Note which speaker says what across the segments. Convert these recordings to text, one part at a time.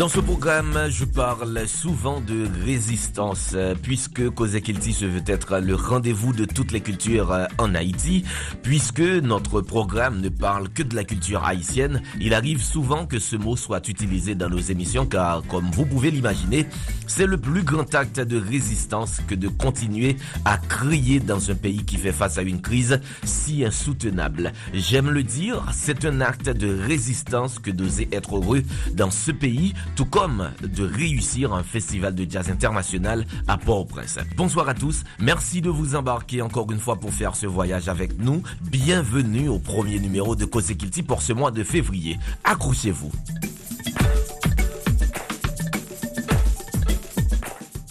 Speaker 1: Dans ce programme, je parle souvent de résistance, puisque Kozekilti se veut être le rendez-vous de toutes les cultures euh, en Haïti, puisque notre programme ne parle que de la culture haïtienne. Il arrive souvent que ce mot soit utilisé dans nos émissions, car comme vous pouvez l'imaginer, c'est le plus grand acte de résistance que de continuer à crier dans un pays qui fait face à une crise si insoutenable. J'aime le dire, c'est un acte de résistance que d'oser être heureux dans ce pays tout comme de réussir un festival de jazz international à Port-au-Prince. Bonsoir à tous, merci de vous embarquer encore une fois pour faire ce voyage avec nous. Bienvenue au premier numéro de Kosekilti pour ce mois de février. Accrochez-vous.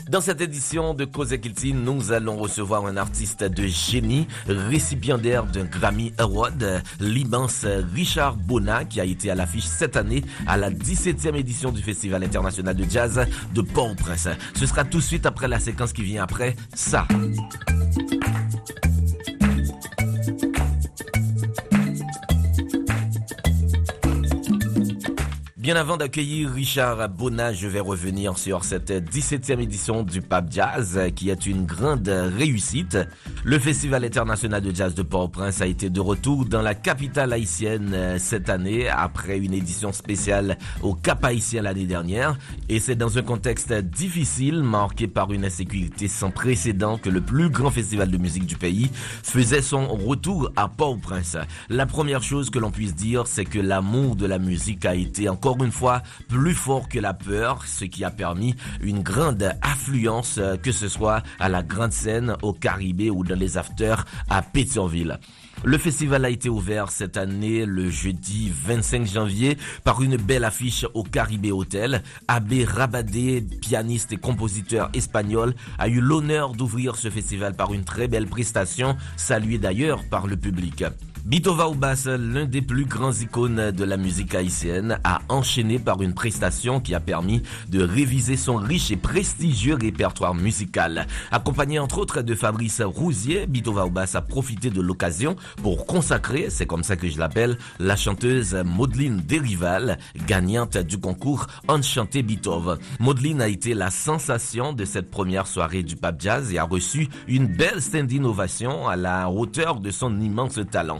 Speaker 1: Dans cette édition de Cause nous allons recevoir un artiste de génie, récipiendaire d'un Grammy Award, l'immense Richard Bona, qui a été à l'affiche cette année à la 17e édition du Festival international de jazz de Port-au-Prince. Ce sera tout de suite après la séquence qui vient après ça. Bien avant d'accueillir Richard Bonnat, je vais revenir sur cette 17e édition du Pape Jazz qui est une grande réussite. Le Festival international de jazz de Port-au-Prince a été de retour dans la capitale haïtienne cette année après une édition spéciale au Cap haïtien l'année dernière et c'est dans un contexte difficile marqué par une insécurité sans précédent que le plus grand festival de musique du pays faisait son retour à Port-au-Prince. La première chose que l'on puisse dire, c'est que l'amour de la musique a été encore une fois plus fort que la peur, ce qui a permis une grande affluence, euh, que ce soit à la grande scène, au Caribé ou dans les afters à Pétionville. Le festival a été ouvert cette année le jeudi 25 janvier par une belle affiche au Caribé Hotel. Abbé Rabadé, pianiste et compositeur espagnol, a eu l'honneur d'ouvrir ce festival par une très belle prestation, saluée d'ailleurs par le public. Bitova Oubas, l'un des plus grands icônes de la musique haïtienne, a enchaîné par une prestation qui a permis de réviser son riche et prestigieux répertoire musical. Accompagné entre autres de Fabrice Rousier, Bitova Oubas a profité de l'occasion pour consacrer, c'est comme ça que je l'appelle, la chanteuse Maudline Derival, gagnante du concours Enchanté Bitov. Maudline a été la sensation de cette première soirée du Pape Jazz et a reçu une belle stand ovation à la hauteur de son immense talent.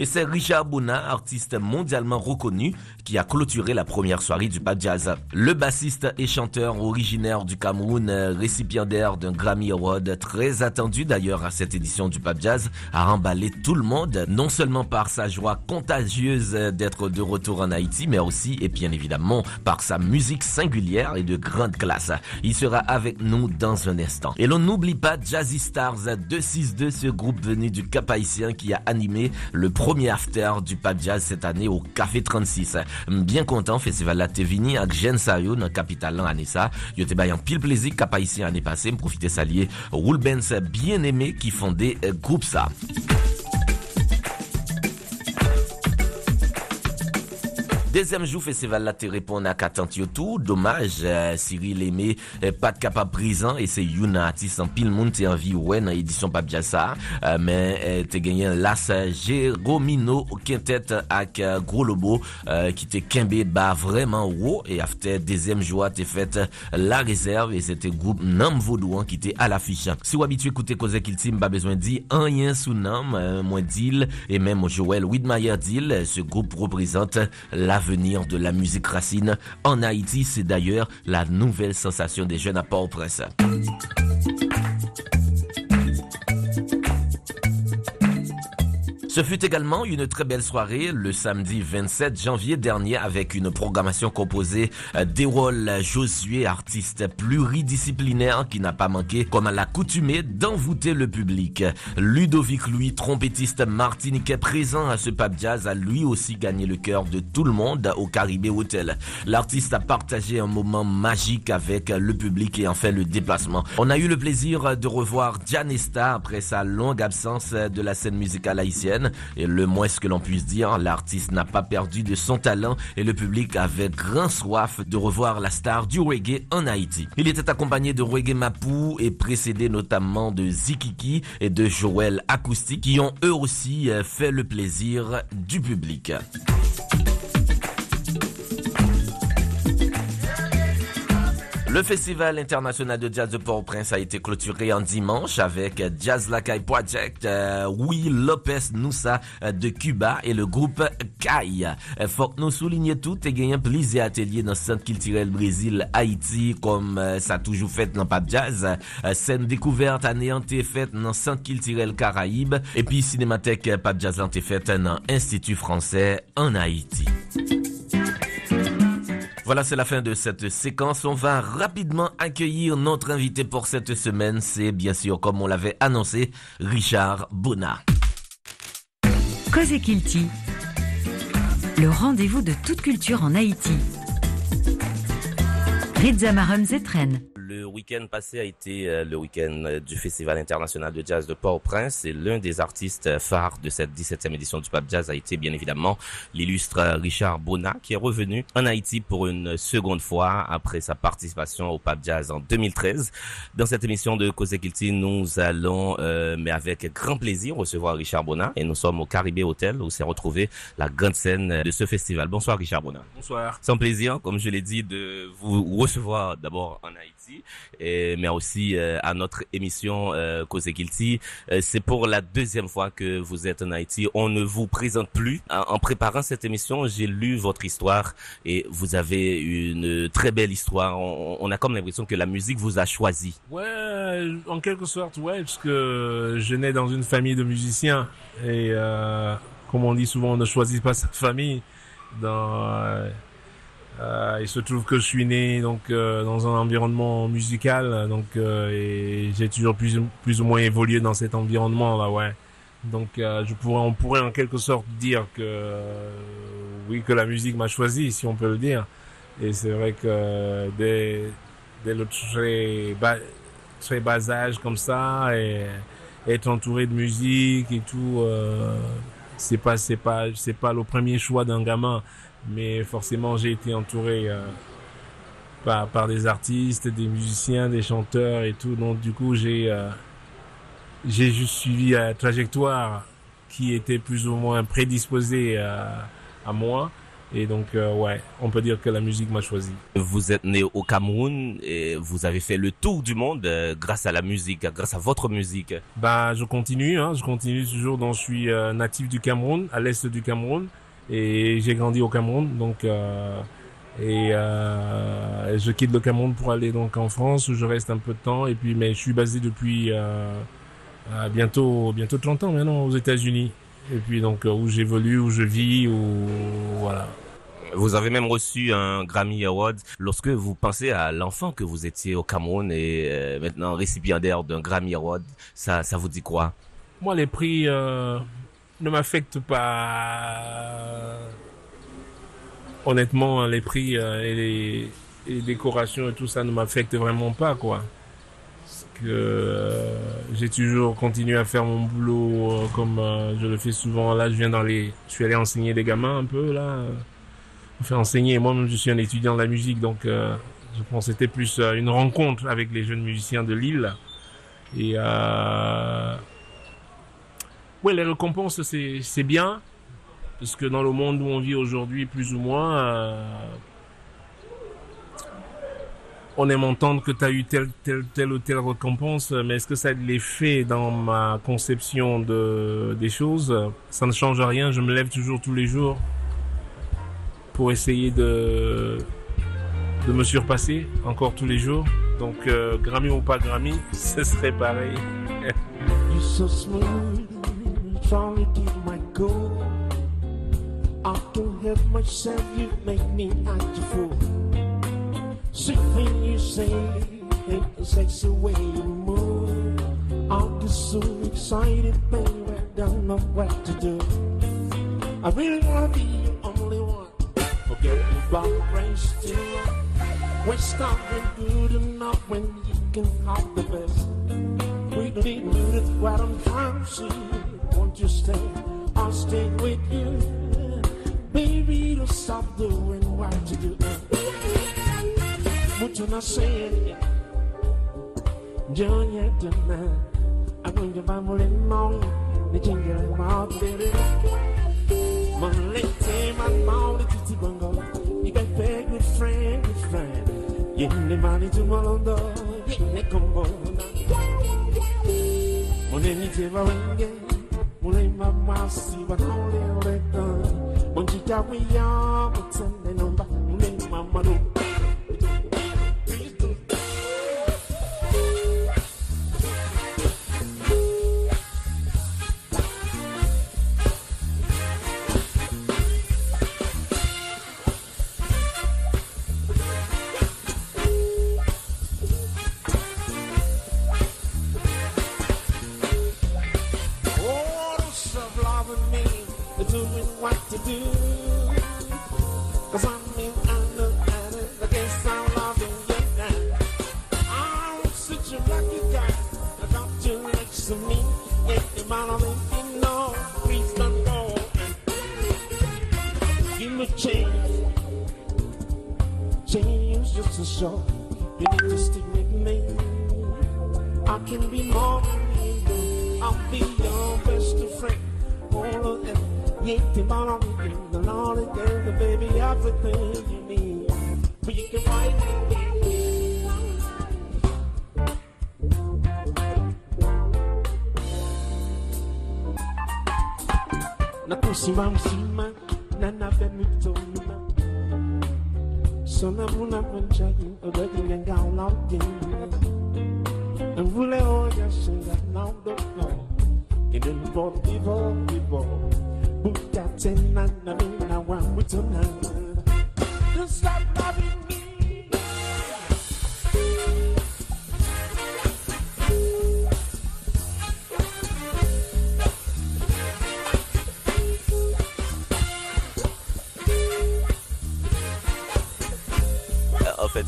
Speaker 1: Et c'est Richard Bona, artiste mondialement reconnu, qui a clôturé la première soirée du Pape Jazz. Le bassiste et chanteur originaire du Cameroun, récipiendaire d'un Grammy Award, très attendu d'ailleurs à cette édition du Pape Jazz, a emballé tout le monde, non seulement par sa joie contagieuse d'être de retour en Haïti, mais aussi et bien évidemment par sa musique singulière et de grande classe. Il sera avec nous dans un instant. Et l'on n'oublie pas Jazzy Stars 262, ce groupe venu du Cap Haïtien qui a animé le premier after du Pape Jazz cette année au Café 36. Bien content, festival la Tevini avec Jen Sayo dans capitale l'an année ça. Yo te bayan pile plaisir cap ici année passée, me salier Roule Benz bien aimé qui fondait groupe ça. Deuxième jour festival là te répond à yo tout. Dommage, euh, Cyril Aimé euh, pas de capable présent et c'est une artiste en pile monde t'es envie ouais dans édition pas ça. Euh, mais euh, t'es gagné Las Jérômino quintet avec Gros Lobo qui t'es kembe bas vraiment haut et after deuxième jour t'es fait la réserve et c'était groupe Nam Vaudouan qui était à l'affiche. Si vous habitué écouter cause qu'il team pas besoin de dire rien sous Nam, moins deal et même Joël Widmeyer deal, ce groupe représente la l'avenir de la musique racine en Haïti. C'est d'ailleurs la nouvelle sensation des jeunes à Port-au-Prince. Ce fut également une très belle soirée le samedi 27 janvier dernier avec une programmation composée d'Erol Josué, artiste pluridisciplinaire qui n'a pas manqué, comme à l'accoutumée, d'envoûter le public. Ludovic Louis, trompettiste martiniquais présent à ce pub jazz, a lui aussi gagné le cœur de tout le monde au Caribé Hotel. L'artiste a partagé un moment magique avec le public et en fait le déplacement. On a eu le plaisir de revoir Janesta après sa longue absence de la scène musicale haïtienne. Et le moins que l'on puisse dire, l'artiste n'a pas perdu de son talent et le public avait grand soif de revoir la star du reggae en Haïti. Il était accompagné de Reggae Mapou et précédé notamment de Zikiki et de Joël Acoustique qui ont eux aussi euh, fait le plaisir du public. Le Festival international de jazz de Port-au-Prince a été clôturé en dimanche avec Jazz Lakai Project, euh, Will Lopez Noussa euh, de Cuba et le groupe Kai. Euh, faut que nous soulignions tout et gagner plaisir atelier dans le Centre culturel Brésil Haïti comme euh, ça a toujours fait dans Pape Jazz. scène découverte anéantée faite dans le Centre culturel Caraïbe et puis Cinémathèque Pape Jazz l'ont fait dans Institut français en Haïti. Voilà, c'est la fin de cette séquence. On va rapidement accueillir notre invité pour cette semaine. C'est bien sûr, comme on l'avait annoncé, Richard Bonnat.
Speaker 2: Cause Kilti, le rendez-vous de toute culture en Haïti. Rizamarum Zetren
Speaker 3: le week-end passé a été euh, le week-end euh, du Festival international de jazz de Port-au-Prince et l'un des artistes euh, phares de cette 17e édition du Pape Jazz a été bien évidemment l'illustre Richard Bonnat qui est revenu en Haïti pour une seconde fois après sa participation au Pape Jazz en 2013. Dans cette émission de Cause Kilti, nous allons, mais avec grand plaisir, recevoir Richard Bonnat et nous sommes au Caribé Hotel où s'est retrouvée la grande scène de ce festival. Bonsoir Richard Bonnat.
Speaker 4: Bonsoir.
Speaker 3: C'est un plaisir, comme je l'ai dit, de vous recevoir d'abord en Haïti et, mais aussi euh, à notre émission euh, Cause Guilty. Euh, c'est pour la deuxième fois que vous êtes en Haïti. On ne vous présente plus. En, préparant cette émission, j'ai lu votre histoire et vous avez une très belle histoire. On, a comme l'impression que la musique vous a choisi.
Speaker 4: Ouais, en quelque sorte, ouais, parce que je nais dans une famille de musiciens et comme on dit souvent, on ne choisit pas sa famille. Dans euh, il se trouve que je suis né donc euh, dans un environnement musical, donc euh, et j'ai toujours plus ou moins évolué dans cet environnement là, ouais. Donc je pourrais, on pourrait en quelque sorte dire que oui que la musique m'a choisi, si on peut le dire. Et c'est vrai que dès dès le très bas, très bas âge comme ça et être entouré de musique et tout, c'est pas pas le premier choix d'un gamin mais forcément j'ai été entouré euh, par, par des artistes, des musiciens, des chanteurs et tout. Donc du coup j'ai euh, j'ai juste suivi la trajectoire qui était plus ou moins prédisposée à, à moi. Et donc, euh, ouais, on peut dire que la musique m'a choisi.
Speaker 3: Vous êtes né au Cameroun et vous avez fait le tour du monde grâce à la musique, grâce à votre musique.
Speaker 4: Bah, je continue, hein, je continue toujours. Donc, je suis natif du Cameroun, à l'est du Cameroun. Et j'ai grandi au Cameroun, donc euh, et euh, je quitte le Cameroun pour aller donc en France où je reste un peu de temps. Et puis, mais je suis basé depuis euh, bientôt bientôt 30 ans maintenant aux États-Unis. Et puis donc où j'évolue, où je vis, où voilà.
Speaker 3: Vous avez même reçu un Grammy Award. Lorsque vous pensez à l'enfant que vous étiez au Cameroun et maintenant récipiendaire d'un Grammy Award, ça, ça vous dit quoi?
Speaker 4: Moi, les prix, ne m'affecte pas. Honnêtement, les prix euh, et les, décorations et tout ça ne m'affectent vraiment pas, quoi. Euh, j'ai toujours continué à faire mon boulot euh, comme je le fais souvent. Là, je viens dans les, je suis allé enseigner des gamins un peu là. Enfin, enseigner. Moi-même, je suis un étudiant de la musique, donc je pense que c'était plus une rencontre avec les jeunes musiciens de Lille. Et oui, les récompenses, c'est bien. Parce que dans le monde où on vit aujourd'hui, plus ou moins, euh, on aime entendre que tu as eu telle, telle, ou telle récompense, mais est-ce que ça a de l'effet dans ma conception de, des choses? Ça ne change rien, je me lève toujours tous les jours pour essayer de, de me surpasser encore tous les jours. Donc, euh, Grammy ou pas Grammy, ce serait pareil.
Speaker 5: Something you say, ain't the sexy way you move. I'm just so excited, baby, I don't know what to do. I really wanna be your only one. Forget about the race to We're starting good enough when you can have the best. We don't need to do what I'm trying. Won't you stay? I'll stay with you. Baby, don't stop doing what you do futhi nasenya njonyedena abanje bamulemong nijengele mawtere Malete man mawri titi bongo You can beg with friend with friend. Yende mani tu malondo Yende kombo Moneni te wawenge Mulema masi wanole oreka Monjika wiyama tene nomba A change just a show. You need to stick with me. I can be more than. I'll be your best friend. All of them. Yeah, bottom of you. The Lord is the baby, everything you need. But you can find me. Nakusimama msima na
Speaker 3: enjoy you.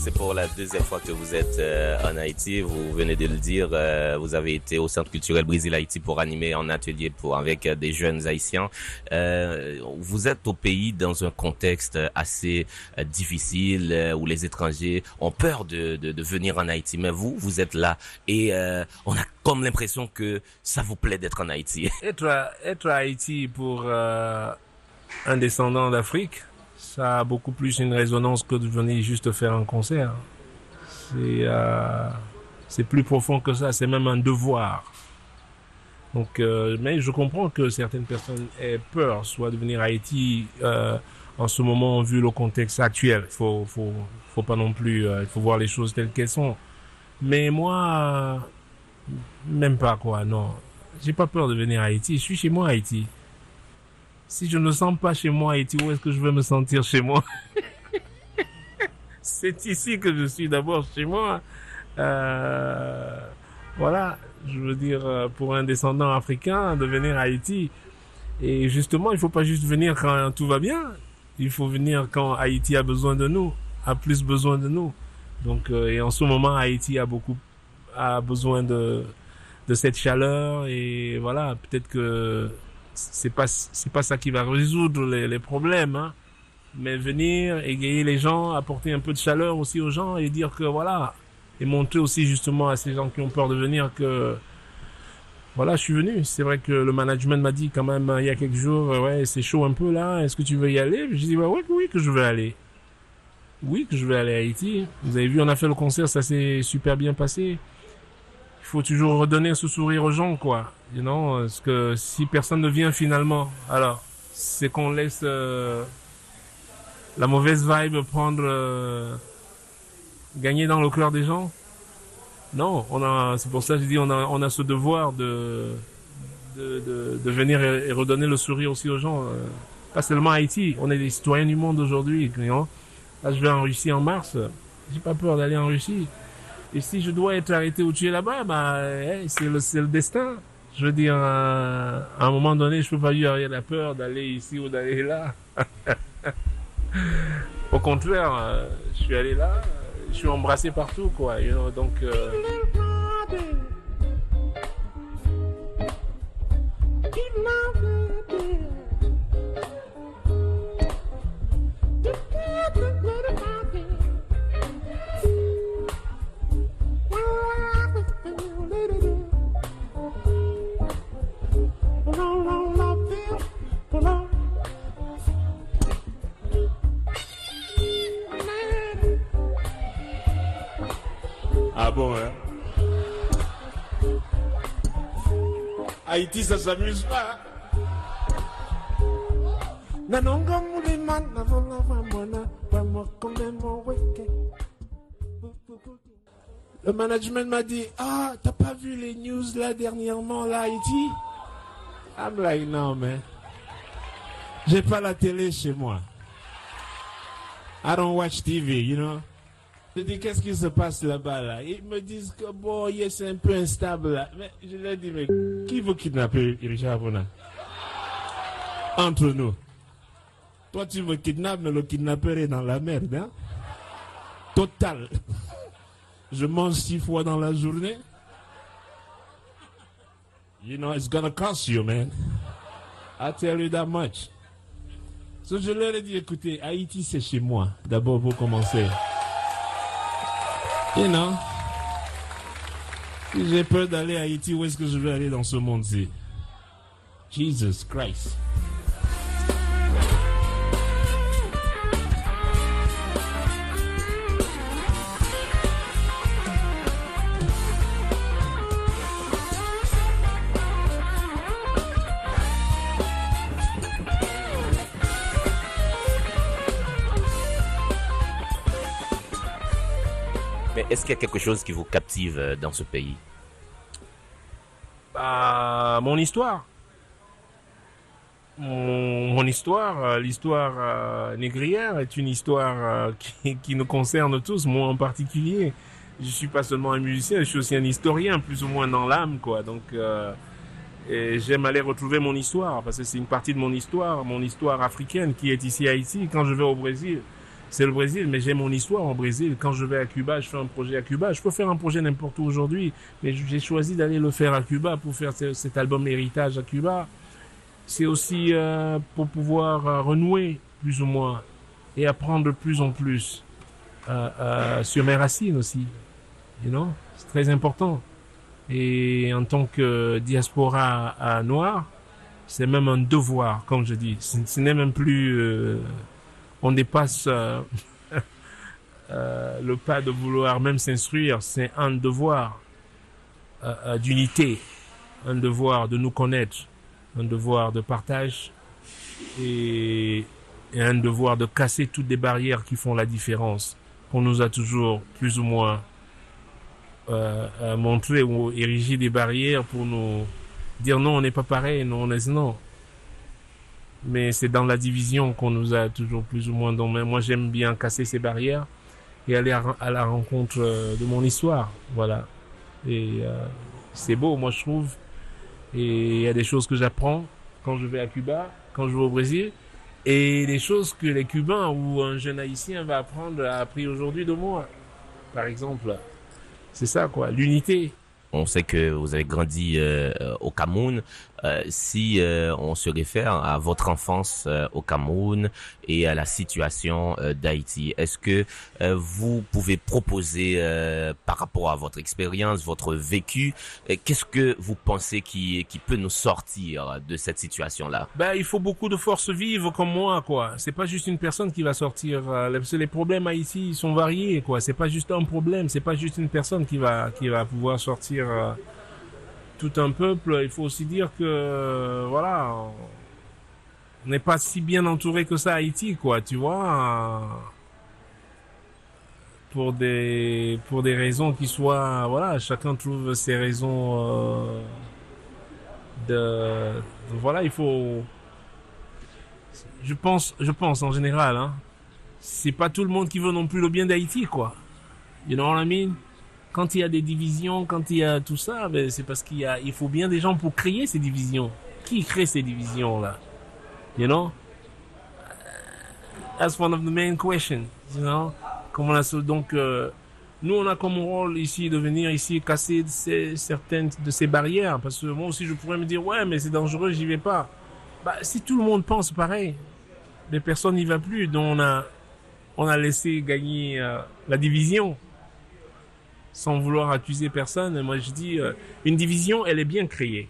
Speaker 3: C'est pour la deuxième fois que vous êtes euh, en Haïti. Vous venez de le dire. euh, vous avez été au Centre culturel Brésil Haïti pour animer un atelier avec euh, des jeunes haïtiens. Vous êtes au pays dans un contexte assez difficile où les étrangers ont peur de, venir en Haïti. Mais vous, vous êtes là et on a comme l'impression que ça vous plaît d'être en Haïti.
Speaker 4: Être à, être à Haïti pour un descendant d'Afrique, ça a beaucoup plus une résonance que de venir juste faire un concert. C'est euh, plus profond que ça, c'est même un devoir. Donc, euh, mais je comprends que certaines personnes aient peur, soit de venir à Haïti euh, en ce moment vu le contexte actuel. Il faut, faut, faut pas non plus, il faut voir les choses telles qu'elles sont. Mais moi, même pas quoi, non. J'ai pas peur de venir à Haïti. Je suis chez moi à Haïti. Si je ne sens pas chez moi Haïti, où est-ce que je vais me sentir chez moi? C'est ici que je suis d'abord chez moi. Euh, voilà, je veux dire, euh, pour un descendant africain, de venir à Haïti. Et justement, il faut pas juste venir quand tout va bien. Il faut venir quand Haïti a besoin de nous, a plus besoin de nous. Donc, euh, et en ce moment, Haïti a beaucoup, a besoin de, de cette chaleur et voilà, peut-être que c'est pas, c'est pas ça qui va résoudre les, problèmes, hein. Mais venir, égayer les gens, apporter un peu de chaleur aussi aux gens et dire que voilà, et montrer aussi justement à ces gens qui ont peur de venir que voilà, je suis venu. C'est vrai que le management m'a dit quand même il y a quelques jours, euh, ouais, c'est chaud un peu là. Est-ce que tu veux y aller? J'ai dit bah ouais, oui que je veux aller. Oui que je vais aller à Haïti. Vous avez vu, on a fait le concert, ça s'est super bien passé. Il faut toujours redonner ce sourire aux gens, quoi. You know, parce que si personne ne vient finalement, alors c'est qu'on laisse euh, la mauvaise vibe prendre euh, gagner dans le cœur des gens. Non, on a, c'est pour ça que je dis, on a, on a ce devoir de de, venir et, redonner le sourire aussi aux gens. euh, pas seulement Haïti, on est des citoyens du monde aujourd'hui. Là, je vais en Russie en mars. J'ai pas peur d'aller en Russie. Et si je dois être arrêté ou tué là-bas, bah, hey, c'est le, destin. Je veux dire, euh, à un moment donné, je peux pas dire, il y la peur d'aller ici ou d'aller là. Au contraire, euh, je suis allé là, je suis embrassé partout, quoi. you know, donc, euh,
Speaker 5: Haïti, ça s'amuse pas. Le management m'a dit, ah, t'as pas vu les news là dernièrement là, Haïti? I'm like, non, man. J'ai pas la télé chez moi. I don't watch TV, you know? Je dis, qu'est-ce qui se passe là-bas, là? Ils me disent que, bon, c'est un peu instable. Mais je leur dis, mais qui veut kidnapper Richard Bona? Entre nous. Toi, tu me kidnappes, mais le kidnappeur est dans la merde, hein? Total. Je mange six fois dans la journée. You know, it's gonna cost you, man. I tell you that much. So, je leur ai dit, écoutez, Haïti, c'est chez moi. D'abord, pour commencer. You know. Si j'ai peur d'aller à Haïti, où est-ce que je vais aller dans ce monde-ci? Jesus Christ.
Speaker 3: Mais est-ce qu'il y a quelque chose qui vous captive euh, dans ce pays?
Speaker 4: Bah, mon histoire. Mon, histoire, euh, l'histoire euh, négrière est une histoire qui, nous concerne tous, moi en particulier. Je suis pas seulement un musicien, je suis aussi un historien, plus ou moins dans l'âme, quoi. Donc, j'aime aller retrouver mon histoire parce que c'est une partie de mon histoire, mon histoire africaine qui est ici à Haïti. Quand je vais au Brésil, c'est le Brésil, mais j'ai mon histoire au Brésil. Quand je vais à Cuba, je fais un projet à Cuba. Je peux faire un projet n'importe où aujourd'hui, mais j'ai choisi d'aller le faire à Cuba pour faire ce- cet album Héritage à Cuba. C'est aussi euh, pour pouvoir euh, renouer plus ou moins et apprendre de plus en plus euh, sur mes racines aussi. You know? C'est très important. Et en tant que diaspora euh, noire, c'est même un devoir, comme je dis. Ce n'est même plus... on dépasse euh, euh, le pas de vouloir même s'instruire, c'est un devoir euh, d'unité, un devoir de nous connaître, un devoir de partage et, un devoir de casser toutes les barrières qui font la différence, qu'on nous a toujours plus ou moins montré ou érigé des barrières pour nous dire non, on n'est pas pareil, non, on est non mais c'est dans la division qu'on nous a toujours plus ou moins. Donc, mais moi, j'aime bien casser ces barrières et aller à, à la rencontre euh, de mon histoire. Voilà. Et euh, c'est beau, moi, je trouve. Et il y a des choses que j'apprends quand je vais à Cuba, quand je vais au Brésil, et des choses que les Cubains ou un jeune Haïtien va apprendre, a appris aujourd'hui de moi. Par exemple, c'est ça, quoi. L'unité.
Speaker 3: On sait que vous avez grandi euh, au Cameroun. Euh, si euh, on se réfère à votre enfance euh, au Cameroun et à la situation euh, d'Haïti, est-ce que vous pouvez proposer par rapport à votre expérience, votre vécu, qu'est-ce que vous pensez qui, qui peut nous sortir de cette situation-là?
Speaker 4: Ben, il faut beaucoup de force vive comme moi, quoi. C'est pas juste une personne qui va sortir. les problèmes à Haïti ils sont variés, quoi. C'est pas juste un problème. C'est pas juste une personne qui va qui va pouvoir sortir tout un peuple. Il faut aussi dire que euh, voilà, on n'est pas si bien entouré que ça à Haïti, quoi. Tu vois. euh, pour des pour des raisons qui soient voilà chacun trouve ses raisons euh, de, voilà, il faut. Je pense, je pense en général, hein, c'est pas tout le monde qui veut non plus le bien d'Haïti, quoi. You know what I mean? Quand il y a des divisions, quand il y a tout ça, ben, c'est parce qu'il y a, il faut bien des gens pour créer ces divisions. Qui crée ces divisions-là? You know? That's one of the main questions, you know? Comment on a, donc, euh, nous, on a comme rôle ici de venir ici casser certaines de ces barrières. Parce que moi aussi, je pourrais me dire, ouais, mais c'est dangereux, j'y vais pas. Bah, si tout le monde pense pareil, les personnes n'y vont plus. Donc, on a, on a laissé gagner euh, la division sans vouloir accuser personne. Moi, je dis, euh, une division, elle est bien créée.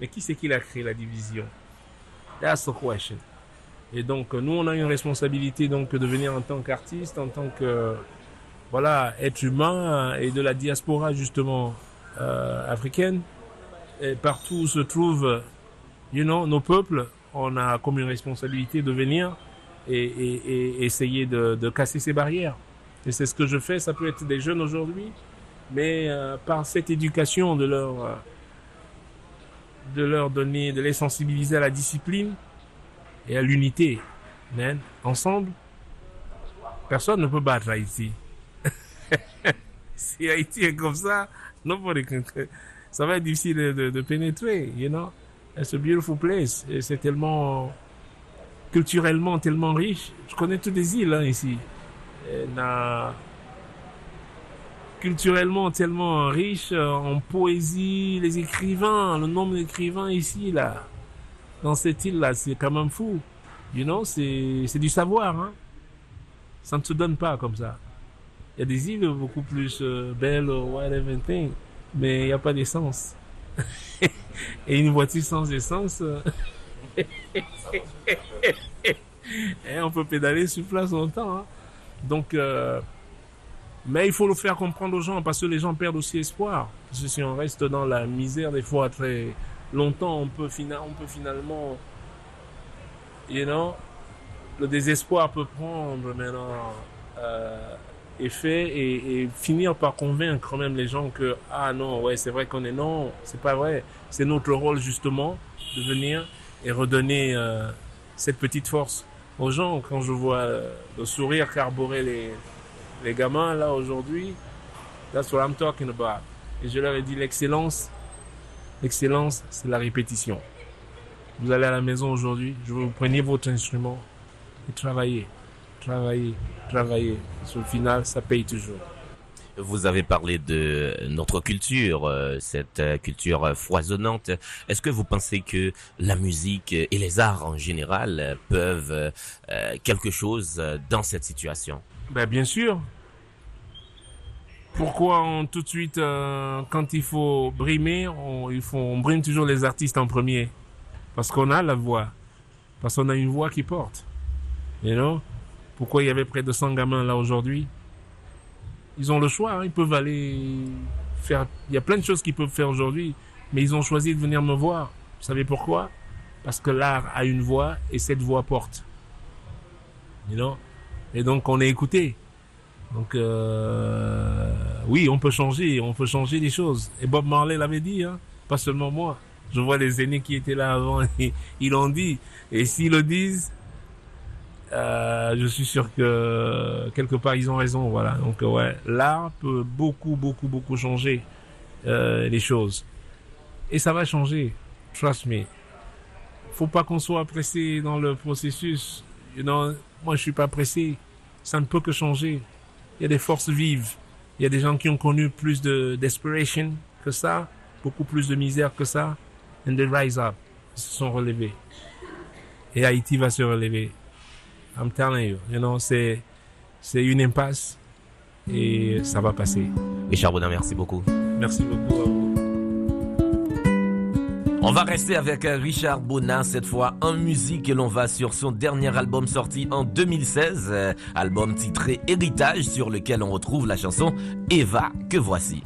Speaker 4: Mais qui c'est qui l'a créé, la division? That's the question. Et donc, nous, on a une responsabilité donc de venir en tant qu'artiste, en tant que voilà, être humain et de la diaspora justement euh, africaine. Et partout où se trouvent, you know, nos peuples, on a comme une responsabilité de venir et, essayer de, casser ces barrières. Et c'est ce que je fais. Ça peut être des jeunes aujourd'hui, mais euh, par cette éducation de leur euh, de leur donner, de les sensibiliser à la discipline et à l'unité. Man, ensemble, personne ne peut battre Haïti. si Haïti est comme ça, nobody can, ça va être difficile de, pénétrer, you know. It's a beautiful place. C'est tellement, culturellement tellement riche. Je connais toutes les îles, hein, ici. Et na, culturellement tellement riche en poésie, les écrivains, le nombre d'écrivains ici, là, dans cette île-là, c'est quand même fou. You know, c'est, du savoir, hein. Ça ne se donne pas comme ça. Il y a des îles beaucoup plus euh, belles, whatever thing, mais il n'y a pas d'essence. Et une voiture sans essence, euh, et on peut pédaler sur place longtemps. Hein. Donc, euh, mais il faut le faire comprendre aux gens parce que les gens perdent aussi espoir. Parce que si on reste dans la misère des fois très longtemps, on peut, finalement, you know, le désespoir peut prendre maintenant euh, effet et, finir par convaincre même les gens que ah non ouais c'est vrai qu'on est non c'est pas vrai c'est notre rôle justement de venir et redonner euh, cette petite force aux gens quand je vois euh, le sourire carburer les les gamins là aujourd'hui that's what I'm talking about et je leur ai dit l'excellence l'excellence c'est la répétition vous allez à la maison aujourd'hui je vous preniez votre instrument et travailler travailler, travailler. Sur le final, ça paye toujours.
Speaker 3: Vous avez parlé de notre culture, euh, cette culture foisonnante. Est-ce que vous pensez que la musique et les arts en général peuvent euh, quelque chose dans cette situation?
Speaker 4: Ben, Bien sûr. Pourquoi on, tout de suite, euh, quand il faut brimer, on, il faut, on brime toujours les artistes en premier? Parce qu'on a la voix. Parce qu'on a une voix qui porte. You know? Pourquoi il y avait près de 100 gamins là aujourd'hui? Ils ont le choix, hein, ils peuvent aller faire... Il y a plein de choses qu'ils peuvent faire aujourd'hui, mais ils ont choisi de venir me voir. Vous savez pourquoi? Parce que l'art a une voix et cette voix porte. You know? Et donc on est écouté. Donc euh, oui, on peut changer, on peut changer les choses. Et Bob Marley l'avait dit, hein, pas seulement moi. Je vois les aînés qui étaient là avant, ils l'ont dit. Et s'ils le disent, euh, je suis sûr que quelque part ils ont raison, voilà. Donc ouais, l'art peut beaucoup, beaucoup, beaucoup changer euh, les choses, et ça va changer. Trust me. Faut pas qu'on soit pressé dans le processus. You know, moi je suis pas pressé. Ça ne peut que changer. Il y a des forces vives. Il y a des gens qui ont connu plus de desperation que ça, beaucoup plus de misère que ça, and they rise up. Ils se sont relevés. Et Haïti va se relever. I'm telling you, you know, c'est, une impasse et ça va passer.
Speaker 3: Richard Bonin, merci beaucoup.
Speaker 4: Merci beaucoup à vous.
Speaker 1: On va rester avec Richard Bonin cette fois en musique et l'on va sur son dernier album sorti en 2016, euh, album titré Héritage sur lequel on retrouve la chanson Eva que voici.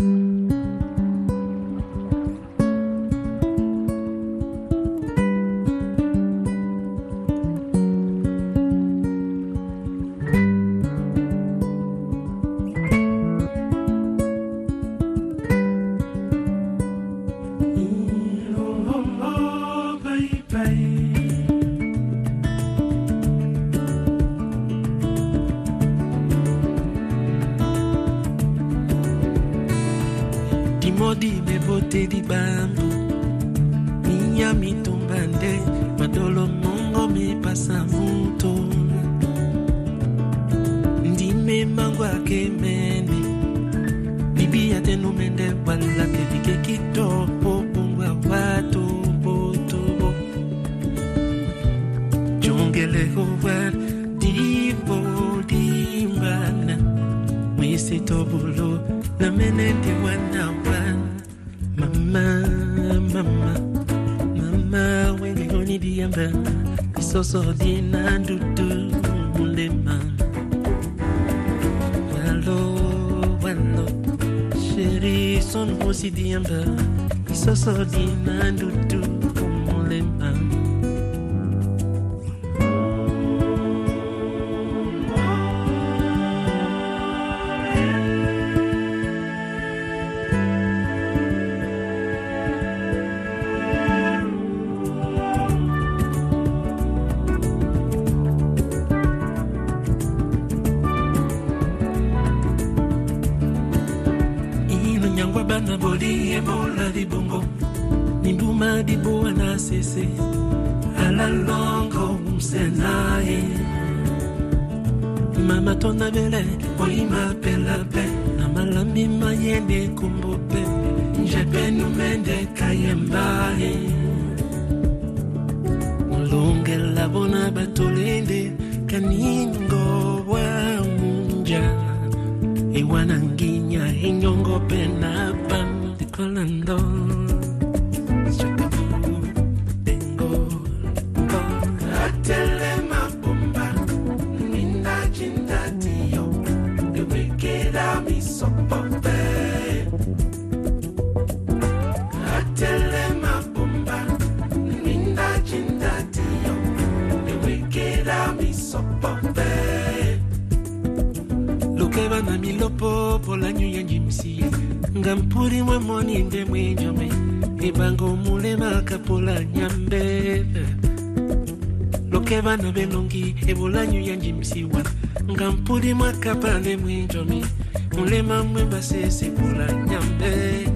Speaker 6: musidimba isoso dinandudu mulungela bona batolende kaningo wa munja. Iwananginya inyongo pena dikolando nga mpulirwa mwoninde mwenjome nibanga omulema akapola nyambebe loke bana belongi ebulanyu yanji msiwa nga mpulirwa akapande mwenjome mulema mwe basesekula
Speaker 1: nyambebe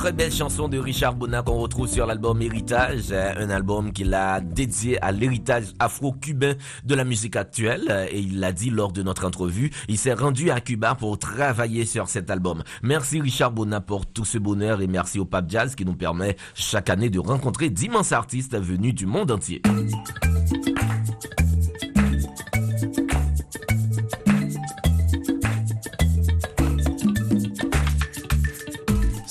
Speaker 1: très belle chanson de Richard Bona qu'on retrouve sur l'album Héritage, euh, un album qu'il a dédié à l'héritage afro-cubain de la musique actuelle. euh, Et il l'a dit lors de notre entrevue, il s'est rendu à Cuba pour travailler sur cet album. Merci Richard Bona pour tout ce bonheur et merci au Pape Jazz qui nous permet chaque année de rencontrer d'immenses artistes venus du monde entier.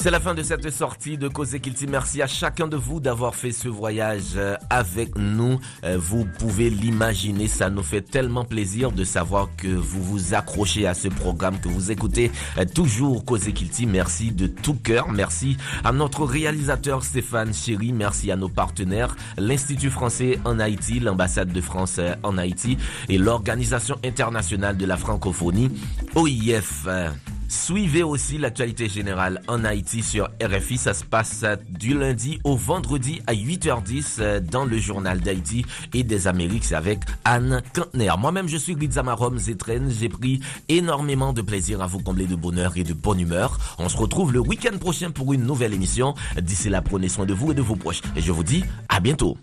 Speaker 1: C'est la fin de cette sortie de Cause Kilti. Merci à chacun de vous d'avoir fait ce voyage euh, avec nous. Euh, Vous pouvez l'imaginer, ça nous fait tellement plaisir de savoir que vous vous accrochez à ce programme, que vous écoutez euh, toujours Cause Kilti. Merci de tout cœur. Merci à notre réalisateur Stéphane Chéry. Merci à nos partenaires, l'Institut français en Haïti, l'ambassade de France en Haïti et l'Organisation internationale de la francophonie, OIF. Suivez aussi l'actualité générale en Haïti sur RFI. Ça se passe du lundi au vendredi à 8h10 euh, dans le journal d'Haïti et des Amériques. Avec Anne Kantner. Moi-même, je suis Rizamarom Zetren. J'ai pris énormément de plaisir à vous combler de bonheur et de bonne humeur. On se retrouve le week-end prochain pour une nouvelle émission. D'ici là, prenez soin de vous et de vos proches. Et je vous dis à bientôt.